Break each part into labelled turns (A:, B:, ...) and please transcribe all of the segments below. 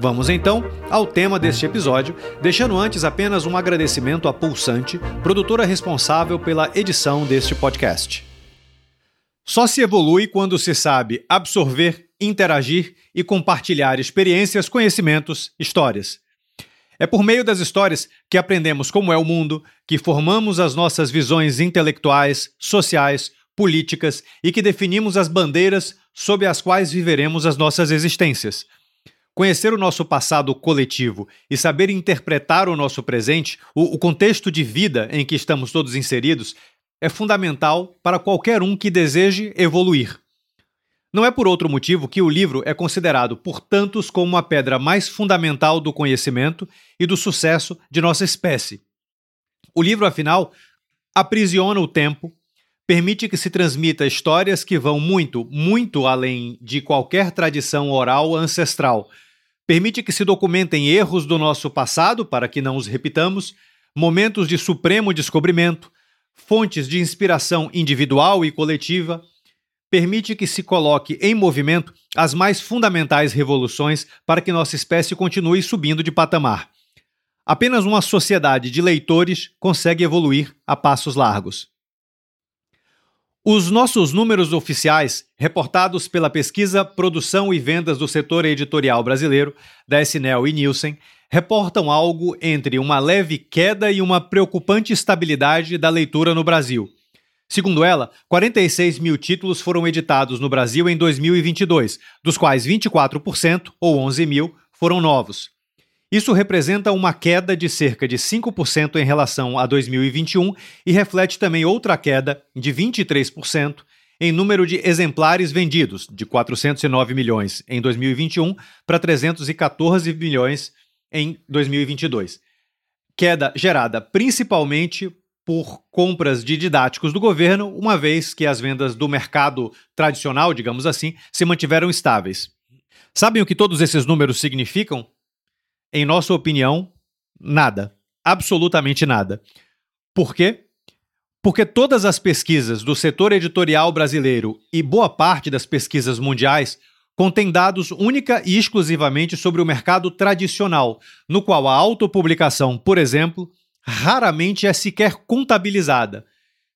A: Vamos então ao tema deste episódio, deixando antes apenas um agradecimento à Pulsante, produtora responsável pela edição deste podcast. Só se evolui quando se sabe absorver, interagir e compartilhar experiências, conhecimentos, histórias. É por meio das histórias que aprendemos como é o mundo, que formamos as nossas visões intelectuais, sociais, políticas e que definimos as bandeiras sob as quais viveremos as nossas existências. Conhecer o nosso passado coletivo e saber interpretar o nosso presente, o, o, contexto de vida em que estamos todos inseridos, é fundamental para qualquer um que deseje evoluir. Não é por outro motivo que o livro é considerado por tantos como a pedra mais fundamental do conhecimento e do sucesso de nossa espécie. O livro, afinal, aprisiona o tempo, permite que se transmita histórias que vão muito, muito além de qualquer tradição oral ancestral permite que se documentem erros do nosso passado para que não os repitamos, momentos de supremo descobrimento, fontes de inspiração individual e coletiva, permite que se coloque em movimento as mais fundamentais revoluções para que nossa espécie continue subindo de patamar. Apenas uma sociedade de leitores consegue evoluir a passos largos. Os nossos números oficiais, reportados pela pesquisa Produção e Vendas do Setor Editorial Brasileiro, da SNEL e Nielsen, reportam algo entre uma leve queda e uma preocupante estabilidade da leitura no Brasil. Segundo ela, 46 mil títulos foram editados no Brasil em 2022, dos quais 24%, ou 11 mil, foram novos. Isso representa uma queda de cerca de 5% em relação a 2021 e reflete também outra queda de 23% em número de exemplares vendidos, de 409 milhões em 2021 para 314 milhões em 2022. Queda gerada principalmente por compras de didáticos do governo, uma vez que as vendas do mercado tradicional, digamos assim, se mantiveram estáveis. Sabem o que todos esses números significam? Em nossa opinião, nada. Absolutamente nada. Por quê? Porque todas as pesquisas do setor editorial brasileiro e boa parte das pesquisas mundiais contêm dados única e exclusivamente sobre o mercado tradicional, no qual a autopublicação, por exemplo, raramente é sequer contabilizada.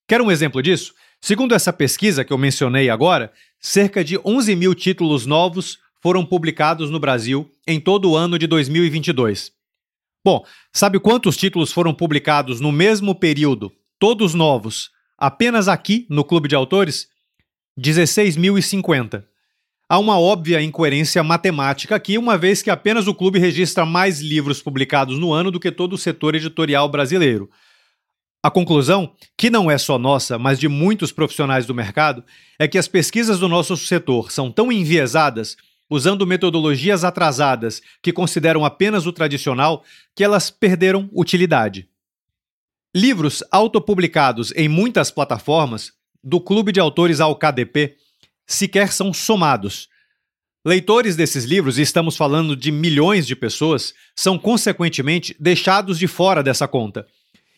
A: Quer um exemplo disso? Segundo essa pesquisa que eu mencionei agora, cerca de 11 mil títulos novos foram publicados no Brasil em todo o ano de 2022. Bom, sabe quantos títulos foram publicados no mesmo período, todos novos, apenas aqui no Clube de Autores? 16.050. Há uma óbvia incoerência matemática aqui, uma vez que apenas o clube registra mais livros publicados no ano do que todo o setor editorial brasileiro. A conclusão, que não é só nossa, mas de muitos profissionais do mercado, é que as pesquisas do nosso setor são tão enviesadas usando metodologias atrasadas que consideram apenas o tradicional, que elas perderam utilidade. Livros autopublicados em muitas plataformas, do Clube de Autores ao KDP, sequer são somados. Leitores desses livros, e estamos falando de milhões de pessoas, são consequentemente deixados de fora dessa conta.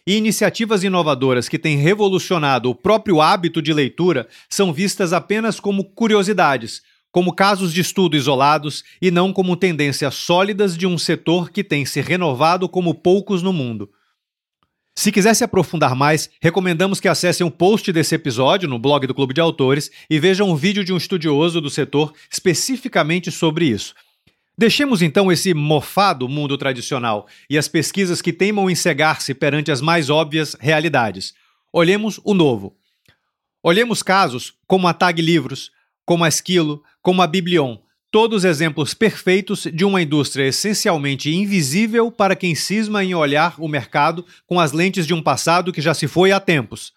A: E iniciativas inovadoras que têm revolucionado o próprio hábito de leitura são vistas apenas como curiosidades, como casos de estudo isolados e não como tendências sólidas de um setor que tem se renovado como poucos no mundo. Se quiser se aprofundar mais, recomendamos que acessem um post desse episódio no blog do Clube de Autores e vejam um vídeo de um estudioso do setor especificamente sobre isso. Deixemos então esse mofado mundo tradicional e as pesquisas que teimam em cegar-se perante as mais óbvias realidades. Olhemos o novo. Olhemos casos como a Tag Livros, como a Esquilo, como a Biblion, todos exemplos perfeitos de uma indústria essencialmente invisível para quem cisma em olhar o mercado com as lentes de um passado que já se foi há tempos.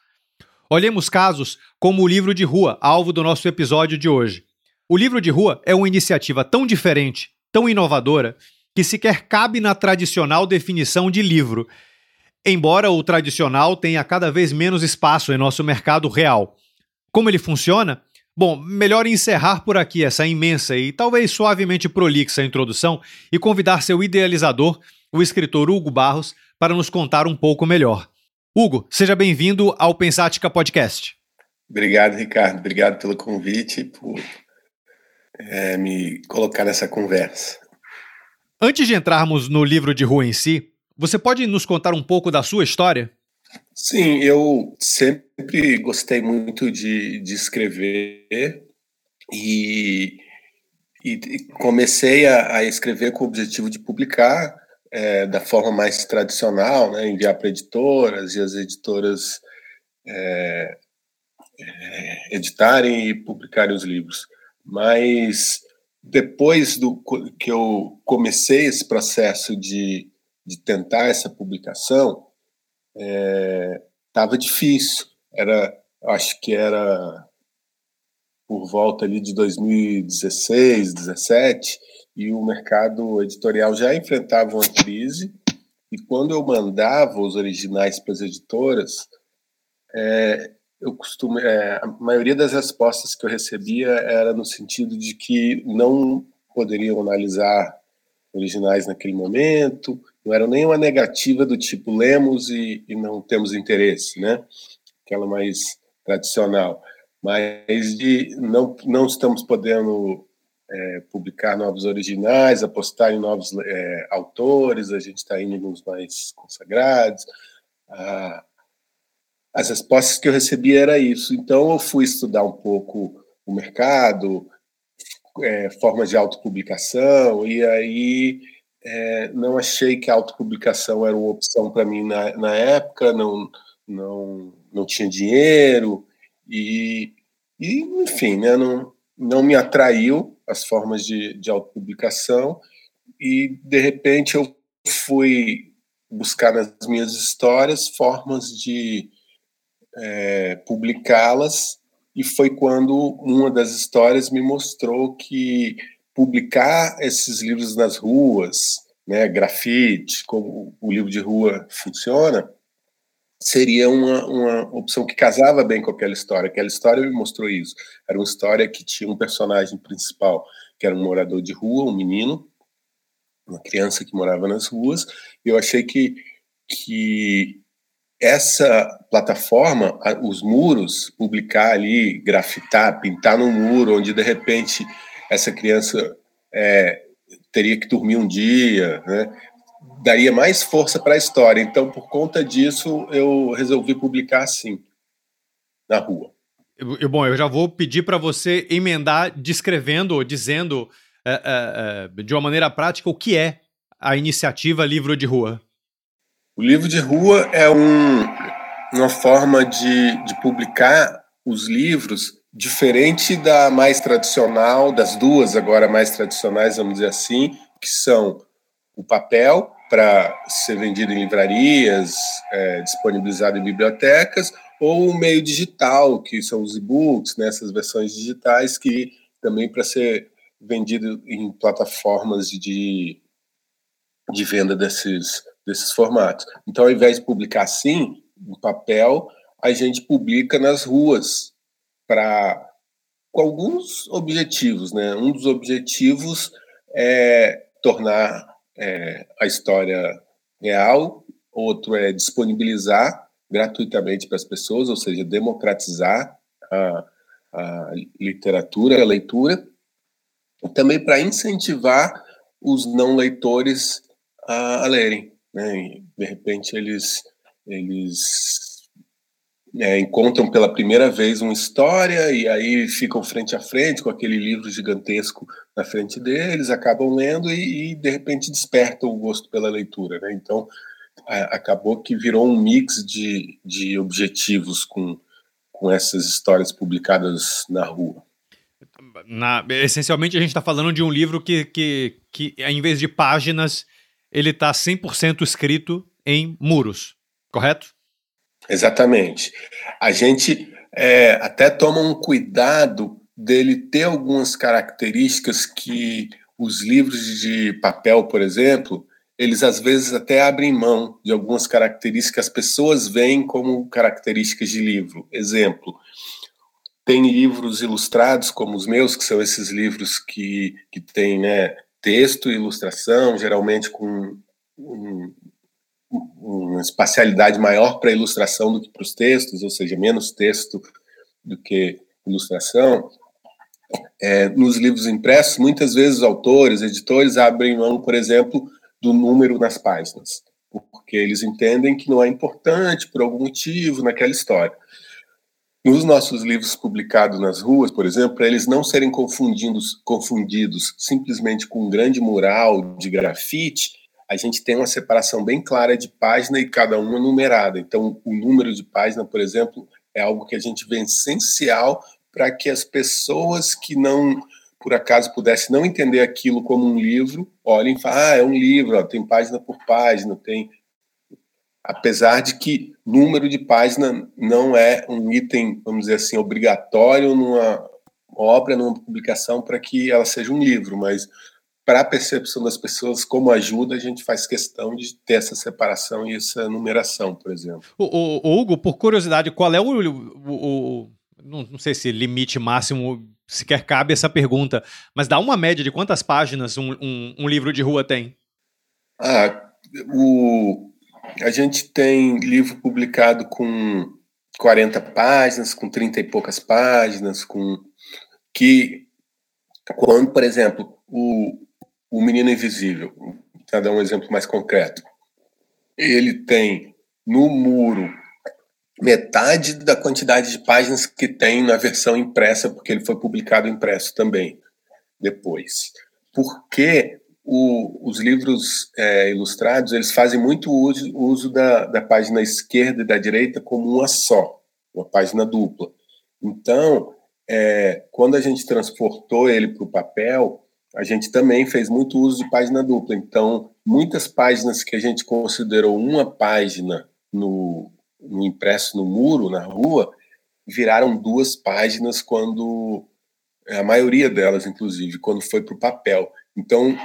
A: Olhemos casos como o livro de rua, alvo do nosso episódio de hoje. O livro de rua é uma iniciativa tão diferente, tão inovadora, que sequer cabe na tradicional definição de livro, embora o tradicional tenha cada vez menos espaço em nosso mercado real. Como ele funciona? Bom, melhor encerrar por aqui essa imensa e talvez suavemente prolixa introdução e convidar seu idealizador, o escritor Hugo Barros, para nos contar um pouco melhor. Hugo, seja bem-vindo ao Pensática Podcast.
B: Obrigado, Ricardo. Obrigado pelo convite, por é, me colocar nessa conversa.
A: Antes de entrarmos no livro de rua em si, você pode nos contar um pouco da sua história?
B: Sim, eu sempre gostei muito de, de escrever e, e comecei a, a, escrever com o objetivo de publicar é, da forma mais tradicional, né, enviar para editoras e as editoras é, é, editarem e publicarem os livros. Mas depois do que eu comecei esse processo de, de tentar essa publicação, estava é, difícil. Era, acho que era por volta ali de 2016, 2017, e o mercado editorial já enfrentava uma crise. E quando eu mandava os originais para as editoras, é, eu costumo, é, a maioria das respostas que eu recebia era no sentido de que não poderiam analisar originais naquele momento, não era nenhuma negativa do tipo lemos e, e não temos interesse, né? Aquela mais tradicional, mas de não não estamos podendo é, publicar novos originais, apostar em novos é, autores, a gente está indo nos mais consagrados. Ah, as respostas que eu recebia era isso. Então eu fui estudar um pouco o mercado, é, formas de autopublicação, e aí é, não achei que a autopublicação era uma opção para mim na, na época, não, não, não tinha dinheiro, e, e enfim, né, não, não me atraiu as formas de, de autopublicação, e de repente eu fui buscar nas minhas histórias formas de é, publicá-las, e foi quando uma das histórias me mostrou que publicar esses livros nas ruas, né, grafite, como o livro de rua funciona, seria uma, uma opção que casava bem com aquela história. Aquela história me mostrou isso. Era uma história que tinha um personagem principal, que era um morador de rua, um menino, uma criança que morava nas ruas, e eu achei que, que essa plataforma, os muros, publicar ali, grafitar, pintar no muro, onde de repente essa criança é, teria que dormir um dia, né? daria mais força para a história. Então, por conta disso, eu resolvi publicar assim, na rua.
A: Eu, bom, eu já vou pedir para você emendar descrevendo ou dizendo é, é, é, de uma maneira prática o que é a iniciativa Livro de Rua.
B: O livro de rua é um, uma forma de, de publicar os livros diferente da mais tradicional, das duas agora mais tradicionais, vamos dizer assim, que são o papel para ser vendido em livrarias, é, disponibilizado em bibliotecas, ou o meio digital, que são os e-books, né, essas versões digitais, que também para ser vendido em plataformas de, de venda desses, desses formatos. Então, ao invés de publicar assim, em papel, a gente publica nas ruas para alguns objetivos, né? Um dos objetivos é tornar é, a história real, outro é disponibilizar gratuitamente para as pessoas, ou seja, democratizar a, a literatura, a leitura, e também para incentivar os não leitores a, a lerem. Né? de repente eles, eles é, encontram pela primeira vez uma história e aí ficam frente a frente com aquele livro gigantesco na frente deles, acabam lendo e, e de repente despertam o gosto pela leitura. Né? Então a, acabou que virou um mix de, de objetivos com, com essas histórias publicadas na rua.
A: Na, essencialmente, a gente está falando de um livro que, que, que, em vez de páginas, ele está 100% escrito em muros, correto?
B: Exatamente. A gente é, até toma um cuidado dele ter algumas características que os livros de papel, por exemplo, eles às vezes até abrem mão de algumas características que as pessoas veem como características de livro. Exemplo, tem livros ilustrados como os meus, que são esses livros que, que têm né, texto e ilustração, geralmente com um, uma espacialidade maior para ilustração do que para os textos, ou seja, menos texto do que ilustração. É, nos livros impressos, muitas vezes autores, editores abrem mão, por exemplo, do número nas páginas, porque eles entendem que não é importante por algum motivo naquela história. Nos nossos livros publicados nas ruas, por exemplo, para eles não serem confundidos, confundidos simplesmente com um grande mural de grafite, a gente tem uma separação bem clara de página e cada uma numerada. Então, o número de página, por exemplo, é algo que a gente vê essencial para que as pessoas que não, por acaso, pudessem não entender aquilo como um livro, olhem e falem, ah, é um livro, ó, tem página por página, tem... Apesar de que número de página não é um item, vamos dizer assim, obrigatório numa obra, numa publicação, para que ela seja um livro, mas para a percepção das pessoas como ajuda, a gente faz questão de ter essa separação e essa numeração, por exemplo.
A: O, o, o Hugo, por curiosidade, qual é o, o não, não, sei se limite máximo sequer cabe essa pergunta, mas dá uma média de quantas páginas um, um, um livro de rua tem?
B: Ah, o, a gente tem livro publicado com 40 páginas, com 30 e poucas páginas, com que quando, por exemplo, o, o Menino Invisível, para dar um exemplo mais concreto, ele tem no muro metade da quantidade de páginas que tem na versão impressa, porque ele foi publicado impresso também depois. Porque o, os livros é, ilustrados eles fazem muito uso, uso da, da página esquerda e da direita como uma só, uma página dupla. Então, é, quando a gente transportou ele para o papel, a gente também fez muito uso de página dupla. Então, muitas páginas que a gente considerou uma página no, no impresso no muro, na rua, viraram duas páginas quando a maioria delas, inclusive, quando foi para o papel. Então,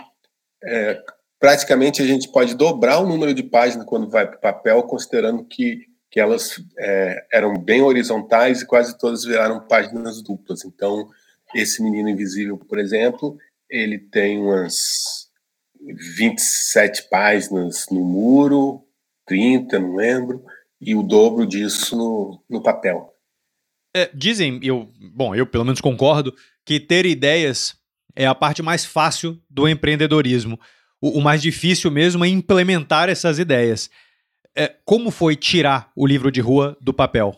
B: é, praticamente a gente pode dobrar o número de páginas quando vai para o papel, considerando que, que elas é, eram bem horizontais e quase todas viraram páginas duplas. Então, esse Menino Invisível, por exemplo, ele tem umas 27 páginas no muro, 30, não lembro, e o dobro disso no, no papel.
A: É, dizem, eu, bom, eu pelo menos concordo, que ter ideias é a parte mais fácil do empreendedorismo. O, o mais difícil mesmo é implementar essas ideias. É, como foi tirar o livro de rua do papel?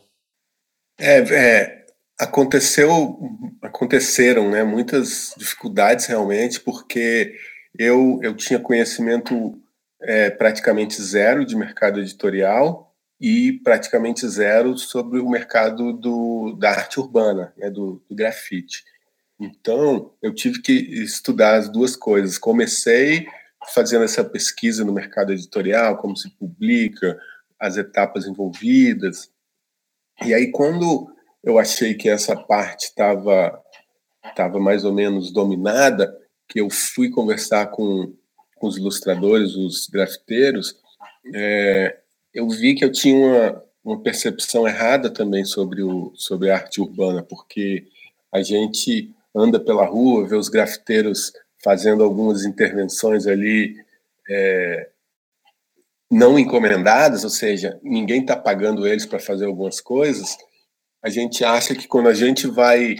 B: É, é, aconteceu, aconteceram, né, muitas dificuldades realmente, porque eu, eu tinha conhecimento é, praticamente zero de mercado editorial e praticamente zero sobre o mercado do, da arte urbana, né, do, do grafite. Então, eu tive que estudar as duas coisas. Comecei fazendo essa pesquisa no mercado editorial, como se publica, as etapas envolvidas. E aí, quando eu achei que essa parte estava tava mais ou menos dominada, que eu fui conversar com, com os ilustradores, os grafiteiros, é, eu vi que eu tinha uma, uma percepção errada também sobre, o, sobre a arte urbana, porque a gente anda pela rua, vê os grafiteiros fazendo algumas intervenções ali é, não encomendadas, ou seja, ninguém está pagando eles para fazer algumas coisas, a gente acha que quando a gente vai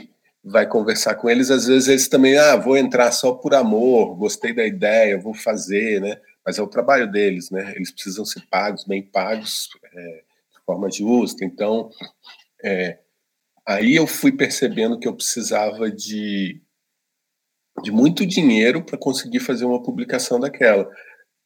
B: vai conversar com eles, às vezes eles também, ah, vou entrar só por amor, gostei da ideia, vou fazer, né? Mas é o trabalho deles, né? Eles precisam ser pagos, bem pagos, é, de forma justa. Então, é, aí eu fui percebendo que eu precisava de, de muito dinheiro para conseguir fazer uma publicação daquela,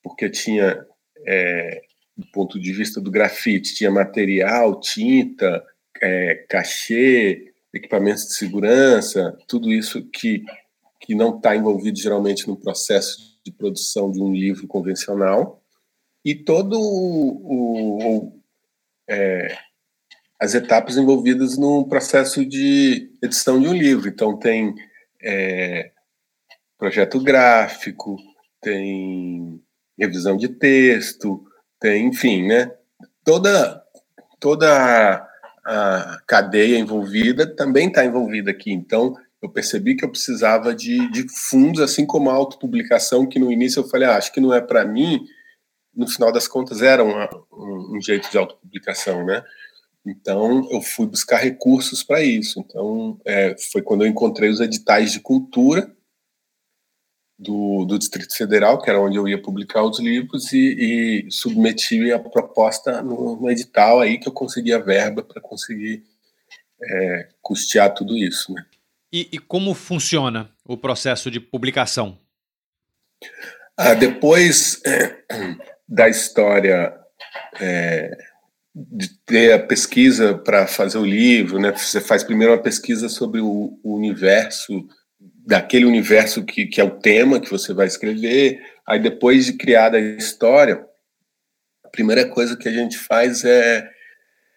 B: porque tinha, é, do ponto de vista do grafite, tinha material, tinta, é, cachê, equipamentos de segurança, tudo isso que, que não está envolvido geralmente no processo de produção de um livro convencional, e todo o, o é, as etapas envolvidas no processo de edição de um livro. Então tem é, projeto gráfico, tem revisão de texto, tem, enfim, né? Toda, toda a cadeia envolvida também está envolvida aqui. Então, eu percebi que eu precisava de, de fundos, assim como a autopublicação, que no início eu falei, ah, acho que não é para mim, no final das contas era uma, um, um, jeito de autopublicação, né? Então, eu fui buscar recursos para isso. Então, é, foi quando eu encontrei os editais de cultura, do, do Distrito Federal, que era onde eu ia publicar os livros, e, e submeti a proposta no, no, edital aí que eu consegui a verba para conseguir é, custear tudo isso. Né?
A: E, e, como funciona o processo de publicação?
B: Ah, depois é, da história é, de ter a pesquisa para fazer o livro, né? Você faz primeiro uma pesquisa sobre o, o universo daquele universo que, que é o tema que você vai escrever. Aí depois de criada a história, a primeira coisa que a gente faz é,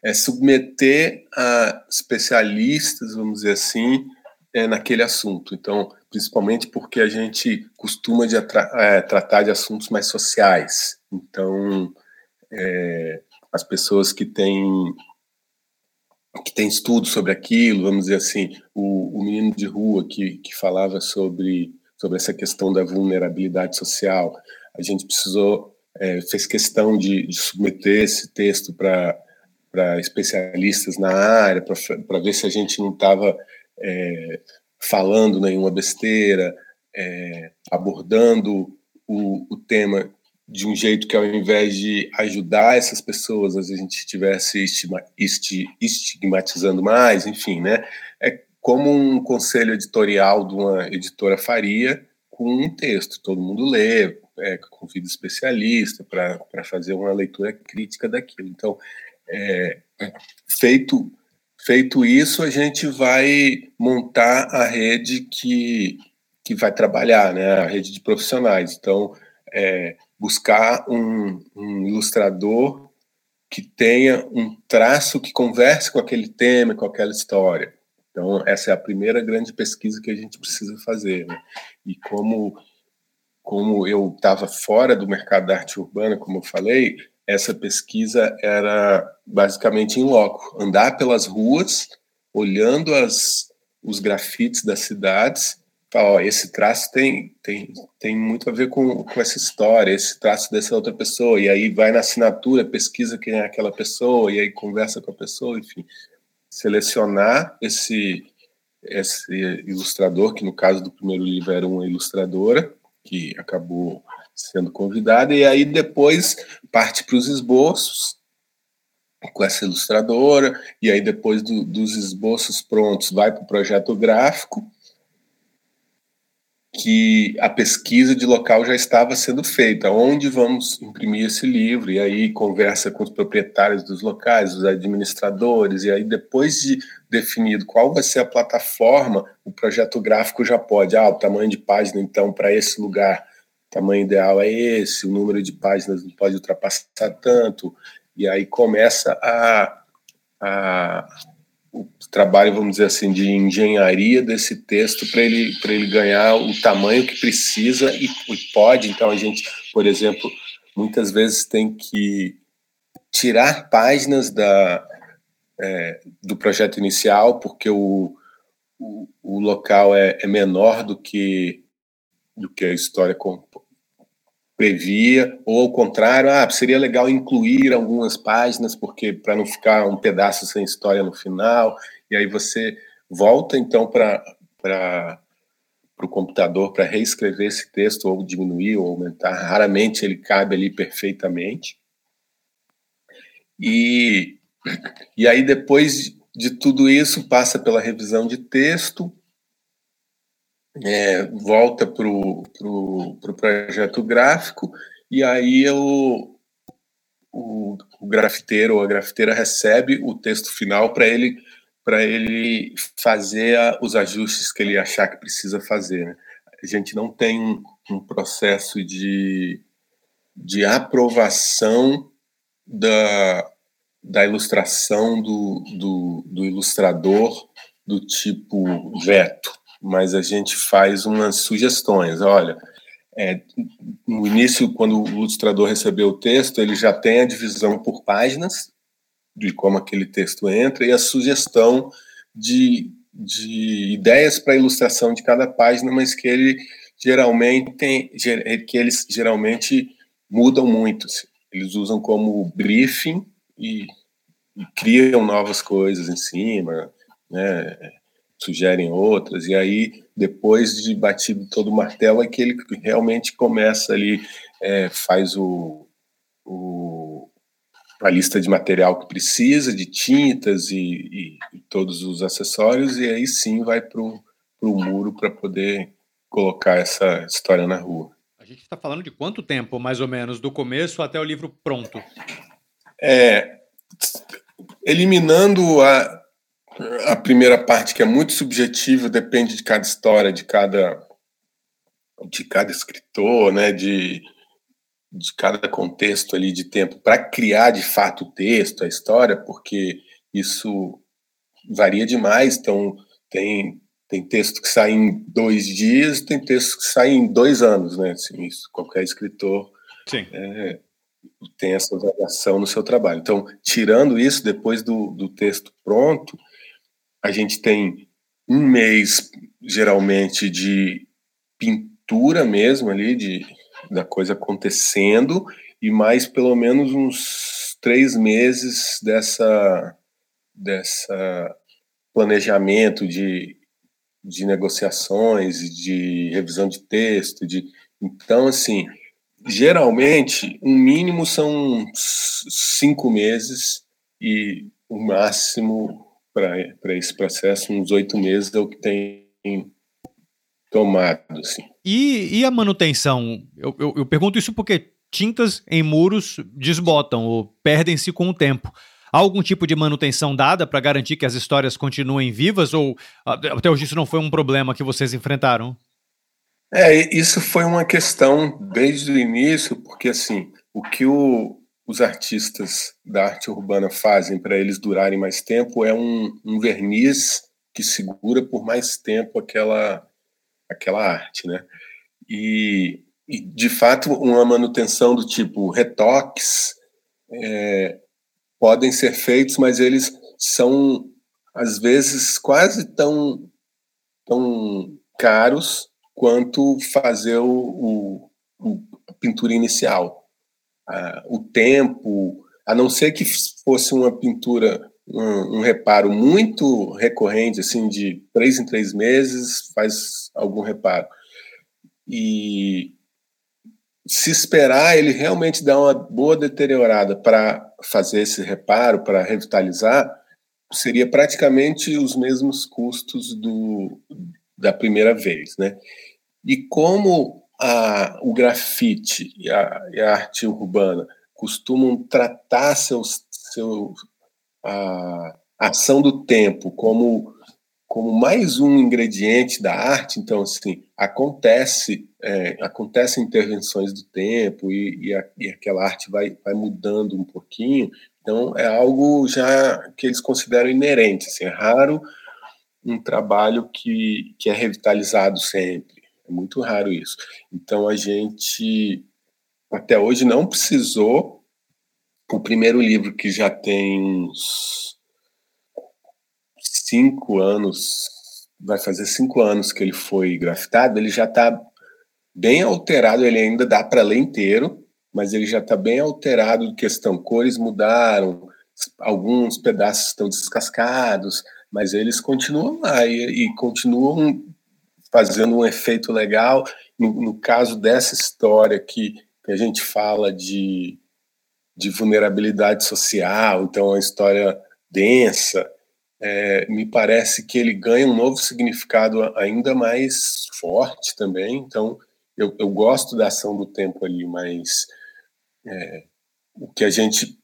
B: é submeter a especialistas, vamos dizer assim, é, naquele assunto. Então, principalmente porque a gente costuma de é, tratar de assuntos mais sociais. Então, é, as pessoas que têm que tem estudo sobre aquilo, vamos dizer assim, o, o menino de rua que, que falava sobre, sobre essa questão da vulnerabilidade social, a gente precisou, é, fez questão de, de, submeter esse texto para especialistas na área, para ver se a gente não estava é, falando nenhuma besteira, é, abordando o, o tema de um jeito que ao invés de ajudar essas pessoas, a gente estivesse estigmatizando mais, enfim, né? É como um conselho editorial de uma editora faria com um texto, todo mundo lê, é, convida especialista para fazer uma leitura crítica daquilo. Então, é, feito feito isso, a gente vai montar a rede que, que vai trabalhar, né? A rede de profissionais. Então, é, buscar um, um, ilustrador que tenha um traço que converse com aquele tema, com aquela história. Então, essa é a primeira grande pesquisa que a gente precisa fazer. Né? E como, como eu estava fora do mercado da arte urbana, como eu falei, essa pesquisa era basicamente em loco, andar pelas ruas, olhando as, os grafites das cidades fala, ó, esse traço tem, tem, tem muito a ver com, com essa história, esse traço dessa outra pessoa, e aí vai na assinatura, pesquisa quem é aquela pessoa, e aí conversa com a pessoa, enfim. Selecionar esse, esse ilustrador, que no caso do primeiro livro era uma ilustradora, que acabou sendo convidada, e aí depois parte para os esboços, com essa ilustradora, e aí depois do, dos esboços prontos vai para o projeto gráfico, que a pesquisa de local já estava sendo feita, onde vamos imprimir esse livro, e aí conversa com os proprietários dos locais, os administradores, e aí depois de definido qual vai ser a plataforma, o projeto gráfico já pode, ah, o tamanho de página, então, para esse lugar, o tamanho ideal é esse, o número de páginas não pode ultrapassar tanto, e aí começa a, a o trabalho, vamos dizer assim, de engenharia desse texto para ele, ele ganhar o tamanho que precisa e, e pode. Então, a gente, por exemplo, muitas vezes tem que tirar páginas da, é, do projeto inicial, porque o, o, o local é, é, menor do que, do que a história previa, ou ao contrário, ah, seria legal incluir algumas páginas, porque para não ficar um pedaço sem história no final, e aí você volta então para o computador para reescrever esse texto, ou diminuir, ou aumentar, raramente ele cabe ali perfeitamente. E, e aí depois de tudo isso, passa pela revisão de texto, é, volta para o pro, pro projeto gráfico e aí o, o, o grafiteiro ou a grafiteira recebe o texto final para ele para ele fazer a, os ajustes que ele achar que precisa fazer. Né? A gente não tem um, um processo de, de aprovação da, da ilustração do, do, do ilustrador do tipo veto mas a gente faz umas sugestões. Olha, é, no início, quando o ilustrador recebeu o texto, ele já tem a divisão por páginas de como aquele texto entra e a sugestão de, de ideias para ilustração de cada página, mas que ele geralmente tem, que eles geralmente mudam muito. Assim. Eles usam como briefing e, e criam novas coisas em cima, né? Sugerem outras, e aí, depois de batido todo o martelo, é que ele realmente começa ali, é, faz o, o, a lista de material que precisa, de tintas e, e, e todos os acessórios, e aí sim vai para o muro para poder colocar essa história na rua.
A: A gente está falando de quanto tempo, mais ou menos, do começo até o livro pronto?
B: É, eliminando a, a primeira parte, que é muito subjetiva, depende de cada história, de cada, de cada escritor, né, de, de cada contexto ali de tempo, para criar de fato o texto, a história, porque isso varia demais. Então, tem, tem texto que sai em dois dias, tem texto que sai em dois anos, né? Assim, isso, qualquer escritor é, tem essa variação no seu trabalho. Então, tirando isso, depois do, do texto pronto, a gente tem um mês, geralmente, de pintura mesmo ali, de, da coisa acontecendo, e mais pelo menos uns três meses dessa, dessa planejamento de, de negociações, de revisão de texto, de então assim geralmente um mínimo são cinco meses e o máximo para esse processo, uns oito meses é o que tem tomado. Assim.
A: E, e a manutenção? Eu, eu, eu pergunto isso porque tintas em muros desbotam ou perdem-se com o tempo. Há algum tipo de manutenção dada para garantir que as histórias continuem vivas ou até hoje isso não foi um problema que vocês enfrentaram?
B: É, isso foi uma questão desde o início, porque assim, o que o, os artistas da arte urbana fazem para eles durarem mais tempo é um, um, verniz que segura por mais tempo aquela, aquela arte, né? E, e de fato, uma manutenção do tipo retoques é, podem ser feitos, mas eles são às vezes quase tão, tão caros quanto fazer o, o, o a pintura inicial o tempo, a não ser que fosse uma pintura, um, um, reparo muito recorrente, assim, de três em três meses, faz algum reparo. E se esperar ele realmente dar uma boa deteriorada para fazer esse reparo, para revitalizar, seria praticamente os mesmos custos do, da primeira vez, né? E como a, o grafite e a, e a, arte urbana costumam tratar seu, a ação do tempo como, como mais um ingrediente da arte, então assim acontece é, acontecem intervenções do tempo e, e, a, e, aquela arte vai, vai mudando um pouquinho, então é algo já que eles consideram inerente, assim, é raro um trabalho que, que é revitalizado sempre. É muito raro isso. Então a gente até hoje não precisou. O primeiro livro que já tem uns cinco anos, vai fazer cinco anos que ele foi grafitado, ele já está bem alterado. Ele ainda dá para ler inteiro, mas ele já está bem alterado questão cores mudaram, alguns pedaços estão descascados, mas eles continuam lá e, e continuam fazendo um efeito legal. No, no caso dessa história que, que a gente fala de, de vulnerabilidade social, então é uma história densa, é, me parece que ele ganha um novo significado ainda mais forte também. Então, eu, eu gosto da ação do tempo ali, mas é, o que a gente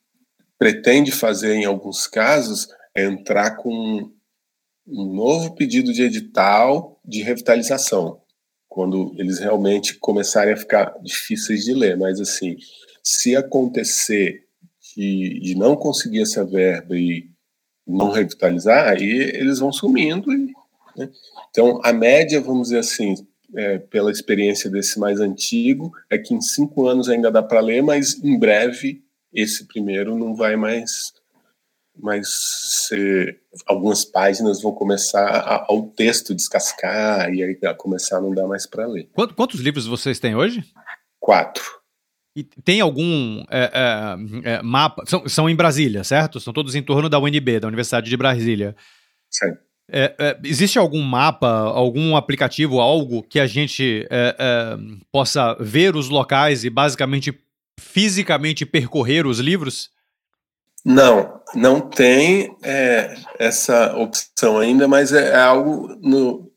B: pretende fazer em alguns casos é entrar com um novo pedido de edital de revitalização, quando eles realmente começarem a ficar difíceis de ler. Mas, assim, se acontecer de, de não conseguir essa verba e não revitalizar, aí eles vão sumindo e Né? Então, a média, vamos dizer assim, é, pela experiência desse mais antigo, é que em cinco anos ainda dá para ler, mas em breve esse primeiro não vai mais mas ser, algumas páginas vão começar a, ao texto descascar e aí começar a não dar mais para ler.
A: Quantos, quantos livros vocês têm hoje?
B: Quatro.
A: E tem algum é, é, é, mapa? São, são em Brasília, certo? São todos em torno da UNB, da Universidade de Brasília.
B: Sim.
A: É, é, existe algum mapa, algum aplicativo, algo que a gente é, possa ver os locais e basicamente fisicamente percorrer os livros?
B: Não, não tem essa opção ainda, mas é, algo no.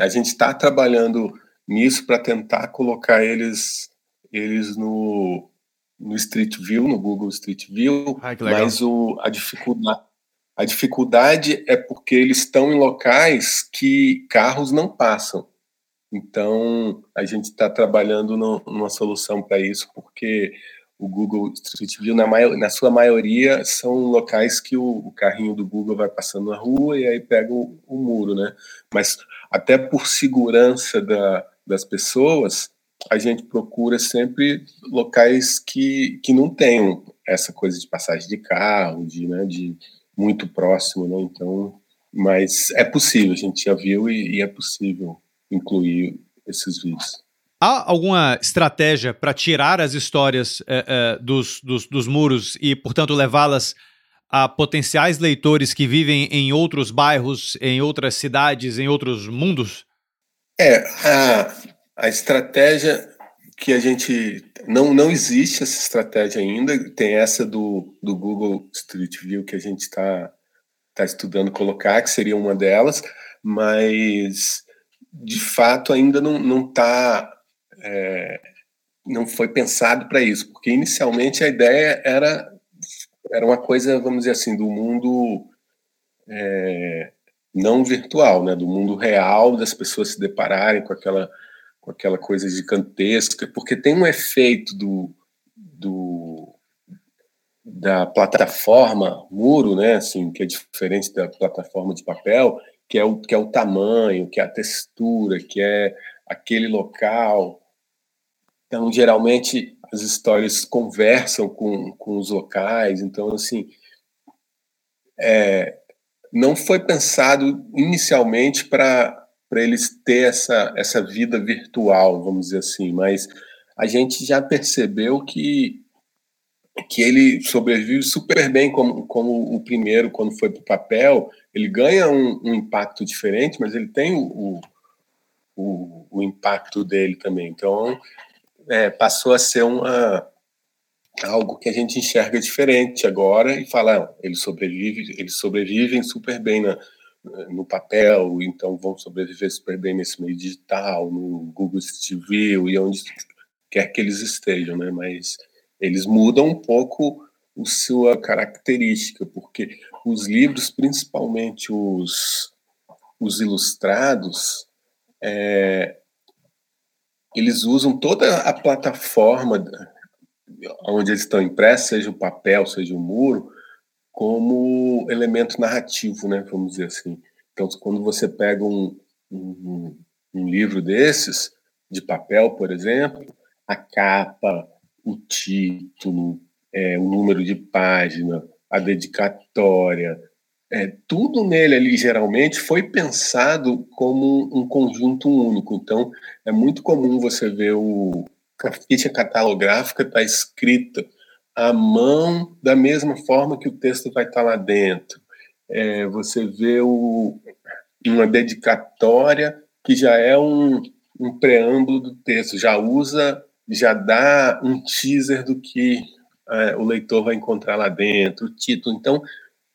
B: a gente está trabalhando nisso para tentar colocar eles eles no, no Street View, no Google Street View,
A: Ai,
B: mas o, a, dificuldade, a dificuldade é porque eles estão em locais que carros não passam. Então, a gente está trabalhando no, numa solução para isso, porque o Google Street View, na, maior, na sua maioria, são locais que o, o, carrinho do Google vai passando na rua e aí pega o, o muro, né? Mas até por segurança da, das pessoas, a gente procura sempre locais que, que não tenham essa coisa de passagem de carro, de, né, de muito próximo, né? Então, mas é possível, a gente já viu e, e é possível incluir esses vídeos.
A: Há alguma estratégia para tirar as histórias é, é, dos, dos, dos muros e, portanto, levá-las a potenciais leitores que vivem em outros bairros, em outras cidades, em outros mundos?
B: É, a, a estratégia que a gente não não existe essa estratégia ainda tem essa do, do Google Street View que a gente está tá estudando colocar que seria uma delas mas de fato ainda não não está é, não foi pensado para isso porque inicialmente a ideia era era uma coisa vamos dizer assim do mundo é, não virtual né do mundo real das pessoas se depararem com aquela com aquela coisa gigantesca, porque tem um efeito do, do da plataforma muro, né, assim, que é diferente da plataforma de papel, que é o que é o tamanho, que é a textura, que é aquele local. Então, geralmente as histórias conversam com, com os locais, então assim, é, não foi pensado inicialmente para eles ter essa, essa vida virtual, vamos dizer assim, mas a gente já percebeu que, que ele sobrevive super bem como, como o primeiro, quando foi para o papel, ele ganha um, um, impacto diferente, mas ele tem o, o, o impacto dele também. Então, é, passou a ser uma, algo que a gente enxerga diferente agora e fala, eles sobrevivem, eles sobrevivem super bem na, no papel, então vão sobreviver super bem nesse meio digital, no Google View e onde quer que eles estejam, né? Mas eles mudam um pouco a sua característica, porque os livros, principalmente os, os ilustrados, é, eles usam toda a plataforma onde eles estão impressos, seja o papel, seja o muro, como elemento narrativo, né? Vamos dizer assim. Então, quando você pega um, um, um livro desses, de papel, por exemplo, a capa, o título, é, o número de página, a dedicatória, é, tudo nele ali geralmente foi pensado como um conjunto único. Então, é muito comum você ver o, a ficha catalográfica está escrita a mão da mesma forma que o texto vai estar lá dentro. É, você vê o, uma dedicatória que já é um, um preâmbulo do texto, já usa, já dá um teaser do que é, o leitor vai encontrar lá dentro, o título. Então,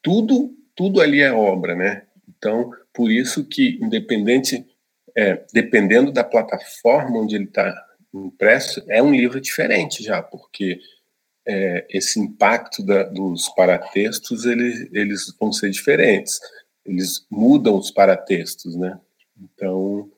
B: tudo, tudo ali é obra, né? Então, por isso que, independente, é, dependendo da plataforma onde ele está impresso, é um livro diferente já, porque é, esse impacto da, dos paratextos ele, eles vão ser diferentes. Eles mudam os paratextos, né? Então,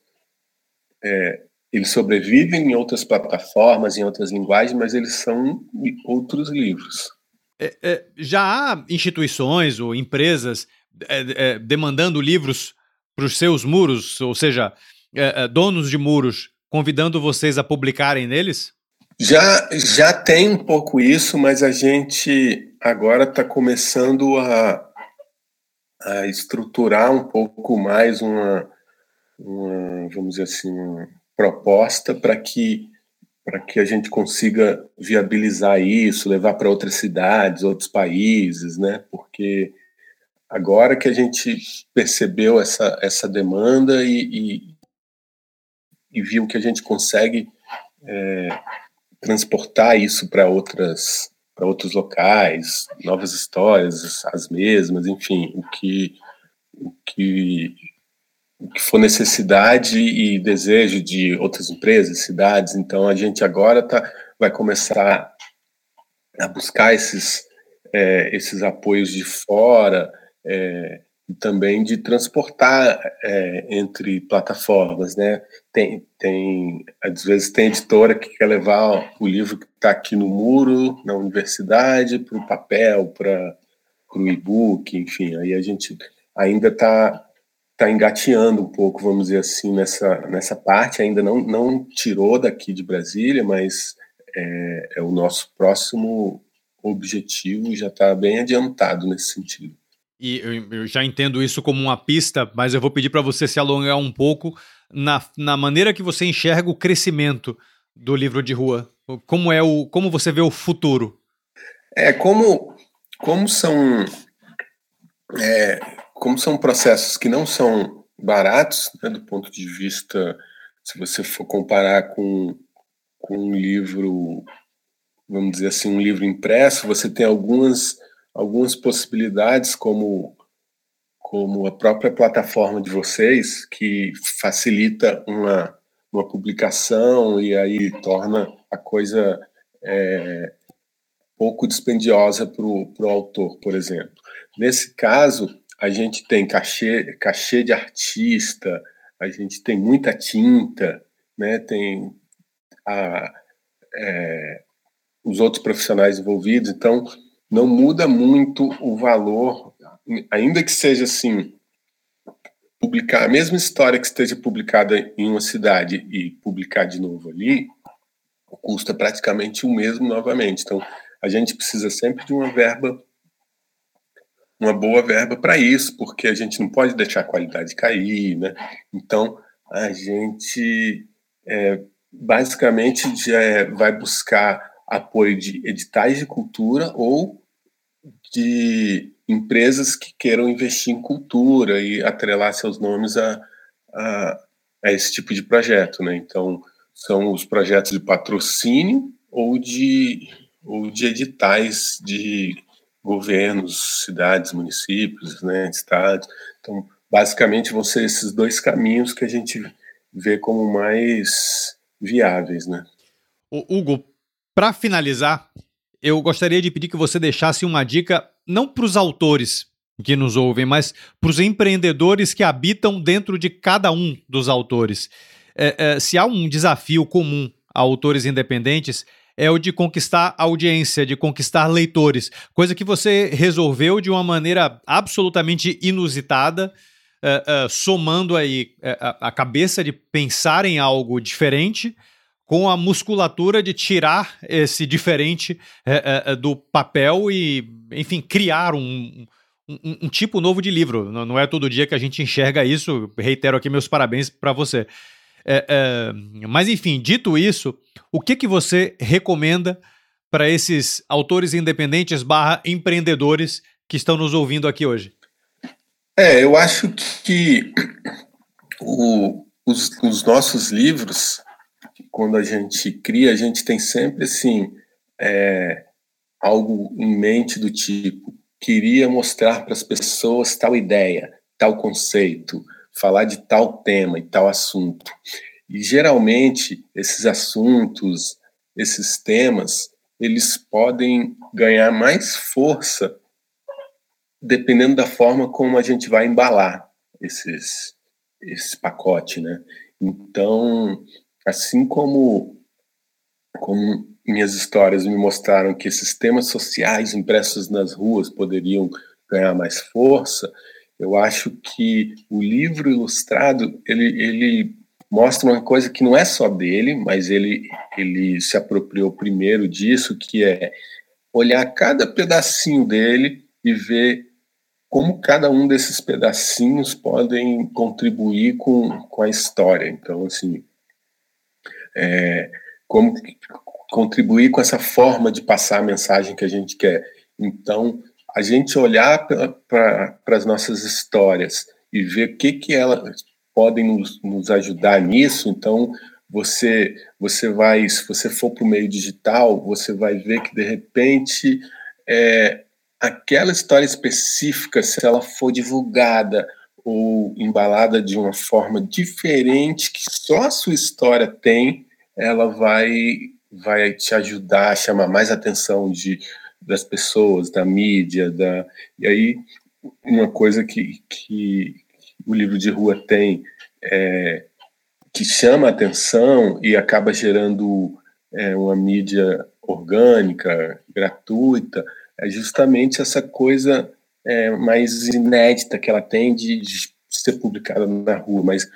B: é, eles sobrevivem em outras plataformas, em outras linguagens, mas eles são outros livros.
A: É, é já há instituições ou empresas é, é, demandando livros para os seus muros, ou seja, é, donos de muros, convidando vocês a publicarem neles?
B: Já, já tem um pouco isso, mas a gente agora está começando a, a estruturar um pouco mais uma, uma vamos dizer assim, uma proposta para que para que a gente consiga viabilizar isso, levar para outras cidades, outros países, né? Porque agora que a gente percebeu essa, essa demanda e, e, e viu que a gente consegue é, transportar isso para outras para outros locais, novas histórias, as mesmas, enfim, o que o que o que for necessidade e desejo de outras empresas, cidades. Então a gente agora tá, vai começar a buscar esses, é, esses apoios de fora é, e também de transportar é, entre plataformas, né? Tem, tem, às vezes tem editora que quer levar o livro que está aqui no muro, na universidade, para o papel, para o e-book, enfim. Aí a gente ainda está está engateando um pouco, vamos dizer assim, nessa, nessa parte. Ainda não, não tirou daqui de Brasília, mas é, é o nosso próximo objetivo e já está bem adiantado nesse sentido.
A: E eu já entendo isso como uma pista, mas eu vou pedir para você se alongar um pouco na, na maneira que você enxerga o crescimento do livro de rua. Como é o, como você vê o futuro?
B: É como, como são é, como são processos que não são baratos, né, do ponto de vista, se você for comparar com, com um livro, vamos dizer assim, um livro impresso, você tem algumas, algumas possibilidades, como, como a própria plataforma de vocês, que facilita uma, uma publicação e aí torna a coisa é, pouco dispendiosa para o autor, por exemplo. Nesse caso, a gente tem cachê, cachê de artista, a gente tem muita tinta, né? tem a, é, os outros profissionais envolvidos, então não muda muito o valor, ainda que seja assim, publicar a mesma história que esteja publicada em uma cidade e publicar de novo ali, custa praticamente o mesmo novamente. Então, a gente precisa sempre de uma verba uma boa verba para isso, porque a gente não pode deixar a qualidade cair, né? Então, a gente é, basicamente já é, vai buscar apoio de editais de cultura ou de empresas que queiram investir em cultura e atrelar seus nomes a, a, a esse tipo de projeto, né? Então, são os projetos de patrocínio ou de, ou de editais de governos, cidades, municípios, né, estados. Então, basicamente, vão ser esses dois caminhos que a gente vê como mais viáveis, né?
A: O Hugo, para finalizar, eu gostaria de pedir que você deixasse uma dica não para os autores que nos ouvem, mas para os empreendedores que habitam dentro de cada um dos autores. É, é, se há um desafio comum a autores independentes, é o de conquistar audiência, de conquistar leitores, coisa que você resolveu de uma maneira absolutamente inusitada. Uh, uh, somando aí uh, a cabeça de pensar em algo diferente com a musculatura de tirar esse diferente do papel e, enfim, criar um, um, um, tipo novo de livro. Não é todo dia que a gente enxerga isso. Reitero aqui meus parabéns para você. É, é, mas enfim, dito isso, o que, que você recomenda para esses autores independentes barra empreendedores que estão nos ouvindo aqui hoje?
B: É, eu acho que o, os, os, nossos livros, quando a gente cria, a gente tem sempre assim é, algo em mente do tipo queria mostrar para as pessoas tal ideia, tal conceito, falar de tal tema e tal assunto. E geralmente esses assuntos, esses temas, eles podem ganhar mais força dependendo da forma como a gente vai embalar esses esse pacote, né? Então, assim como como minhas histórias me mostraram que esses temas sociais impressos nas ruas poderiam ganhar mais força, Eu acho que o livro ilustrado ele, ele mostra uma coisa que não é só dele, mas ele, ele se apropriou primeiro disso, que é olhar cada pedacinho dele e ver como cada um desses pedacinhos podem contribuir com, com a história. Então, assim, é, como contribuir com essa forma de passar a mensagem que a gente quer. Então, a gente olhar para as nossas histórias e ver o que, que elas podem nos, nos ajudar nisso, então você você vai, se você for para o meio digital, você vai ver que de repente é, aquela história específica, se ela for divulgada ou embalada de uma forma diferente que só a sua história tem, ela vai vai te ajudar a chamar mais atenção de das pessoas, da mídia, da e aí uma coisa que, que o livro de rua tem é, que chama atenção e acaba gerando é, uma mídia orgânica, gratuita, é justamente essa coisa é, mais inédita que ela tem de, de, ser publicada na rua, mas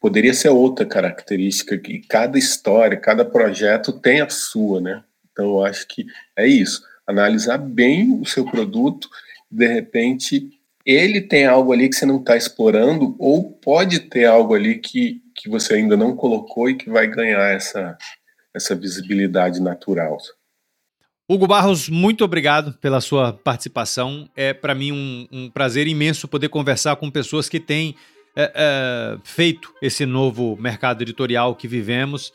B: poderia ser outra característica que cada história, cada projeto tem a sua, né? Então eu acho que é isso analisar bem o seu produto, de repente ele tem algo ali que você não está explorando, ou pode ter algo ali que, que você ainda não colocou e que vai ganhar essa, essa visibilidade natural.
A: Hugo Barros, muito obrigado pela sua participação. É para mim um, um, prazer imenso poder conversar com pessoas que têm é, é, feito esse novo mercado editorial que vivemos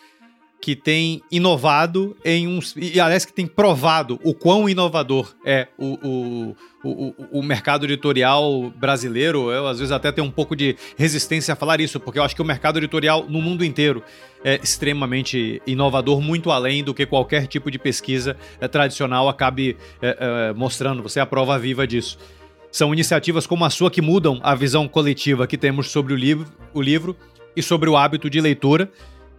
A: que tem inovado em um. E aliás, que tem provado o quão inovador é o, o, o, o, mercado editorial brasileiro. Eu, às vezes, até tenho um pouco de resistência a falar isso, porque eu acho que o mercado editorial no mundo inteiro é extremamente inovador, muito além do que qualquer tipo de pesquisa é, tradicional acabe é, é, mostrando. Você é a prova viva disso. São iniciativas como a sua que mudam a visão coletiva que temos sobre o livro, o livro e sobre o hábito de leitura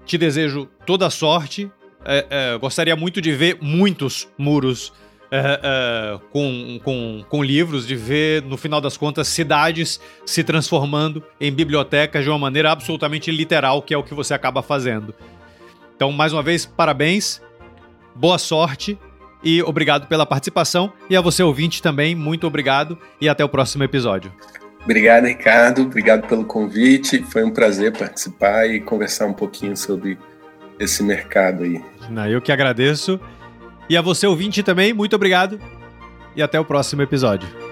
A: te desejo toda sorte. É, é, gostaria muito de ver muitos muros é, é, com, com, com livros, de ver, no final das contas, cidades se transformando em bibliotecas de uma maneira absolutamente literal, que é o que você acaba fazendo. Então, mais uma vez, parabéns, boa sorte e obrigado pela participação. E a você, ouvinte, também, muito obrigado e até o próximo episódio.
B: Obrigado, Ricardo. Obrigado pelo convite. Foi um prazer participar e conversar um pouquinho sobre esse mercado aí.
A: Eu que agradeço. E a você, ouvinte, também, muito obrigado. E até o próximo episódio.